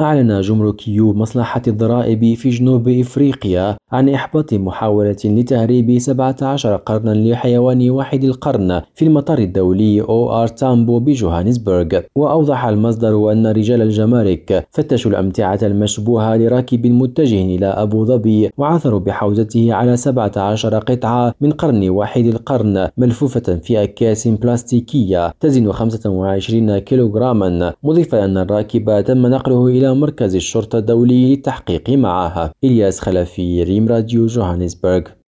أعلن جمركيو مصلحة الضرائب في جنوب إفريقيا عن إحباط محاولة لتهريب 17 قرنا لحيوان وحيد القرن في المطار الدولي أو آر تامبو بجوهانسبرغ. وأوضح المصدر أن رجال الجمارك فتشوا الأمتعة المشبوهة لراكب متجه إلى أبو ظبي وعثروا بحوزته على 17 قطعة من قرن وحيد القرن ملفوفة في أكياس بلاستيكية تزن 25 كيلوغراما. مضيفا أن الراكب تم نقله إلى إلى مركز الشرطة الدولي للتحقيق معه إلياس خلفي ريم راديو جوهانسبرغ.